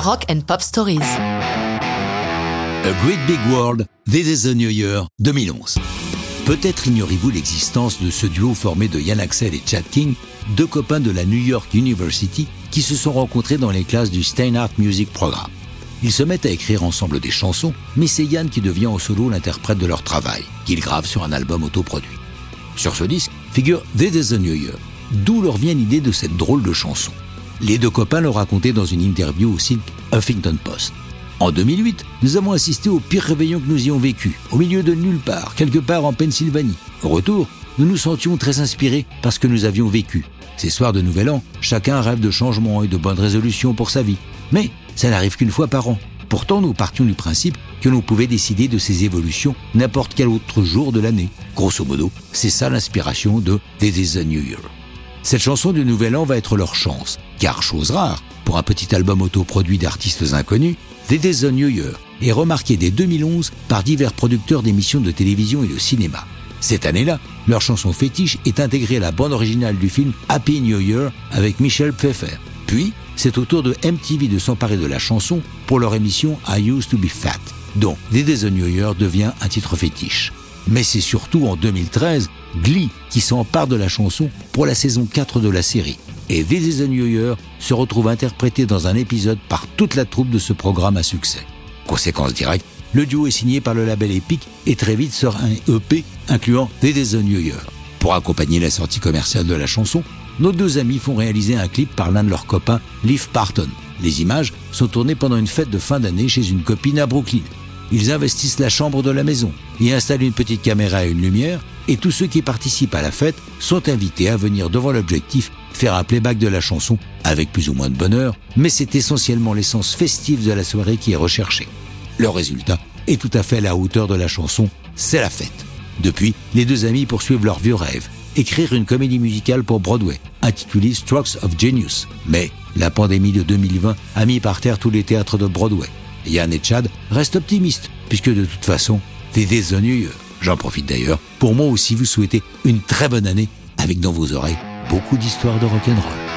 Rock and Pop Stories. A Great Big World, This is the New Year 2011. Peut-être ignorez-vous l'existence de ce duo formé de Yann Axel et Chad King, deux copains de la New York University qui se sont rencontrés dans les classes du Steinhardt Music Program. Ils se mettent à écrire ensemble des chansons, mais c'est Yann qui devient en solo l'interprète de leur travail, qu'ils gravent sur un album autoproduit. Sur ce disque figure This is the New Year, d'où leur vient l'idée de cette drôle de chanson. Les deux copains l'ont raconté dans une interview au site Huffington Post. En 2008, nous avons assisté au pire réveillon que nous ayons vécu, au milieu de nulle part, quelque part en Pennsylvanie. Au retour, nous nous sentions très inspirés par ce que nous avions vécu. Ces soirs de Nouvel An, chacun rêve de changement et de bonnes résolutions pour sa vie. Mais ça n'arrive qu'une fois par an. Pourtant, nous partions du principe que l'on pouvait décider de ces évolutions n'importe quel autre jour de l'année. Grosso modo, c'est ça l'inspiration de This is the New Year. Cette chanson du Nouvel An va être leur chance, car chose rare, pour un petit album autoproduit d'artistes inconnus, This is the New Year est remarqué dès 2011 par divers producteurs d'émissions de télévision et de cinéma. Cette année-là, leur chanson fétiche est intégrée à la bande originale du film Happy New Year avec Michel Pfeiffer. Puis, c'est au tour de MTV de s'emparer de la chanson pour leur émission I Used to Be Fat, dont This is the New Year devient un titre fétiche. Mais c'est surtout en 2013 Glee qui s'empare de la chanson pour la saison 4 de la série. Et This is New Year se retrouve interprété dans un épisode par toute la troupe de ce programme à succès. Conséquence directe, le duo est signé par le label Epic et très vite sort un EP incluant This is the New Year. Pour accompagner la sortie commerciale de la chanson, nos deux amis font réaliser un clip par l'un de leurs copains, Leaf Parton. Les images sont tournées pendant une fête de fin d'année chez une copine à Brooklyn. Ils investissent la chambre de la maison, y installent une petite caméra et une lumière, et tous ceux qui participent à la fête sont invités à venir devant l'objectif faire un playback de la chanson avec plus ou moins de bonheur, mais c'est essentiellement l'essence festive de la soirée qui est recherchée. Le résultat est tout à fait à la hauteur de la chanson, c'est la fête. Depuis, les deux amis poursuivent leur vieux rêve, écrire une comédie musicale pour Broadway, intitulée Strokes of Genius. Mais la pandémie de 2020 a mis par terre tous les théâtres de Broadway. Yann et Chad restent optimistes, puisque de toute façon, c'est des ennuyeux. J'en profite d'ailleurs pour moi aussi vous souhaiter une très bonne année avec dans vos oreilles beaucoup d'histoires de rock'n'roll.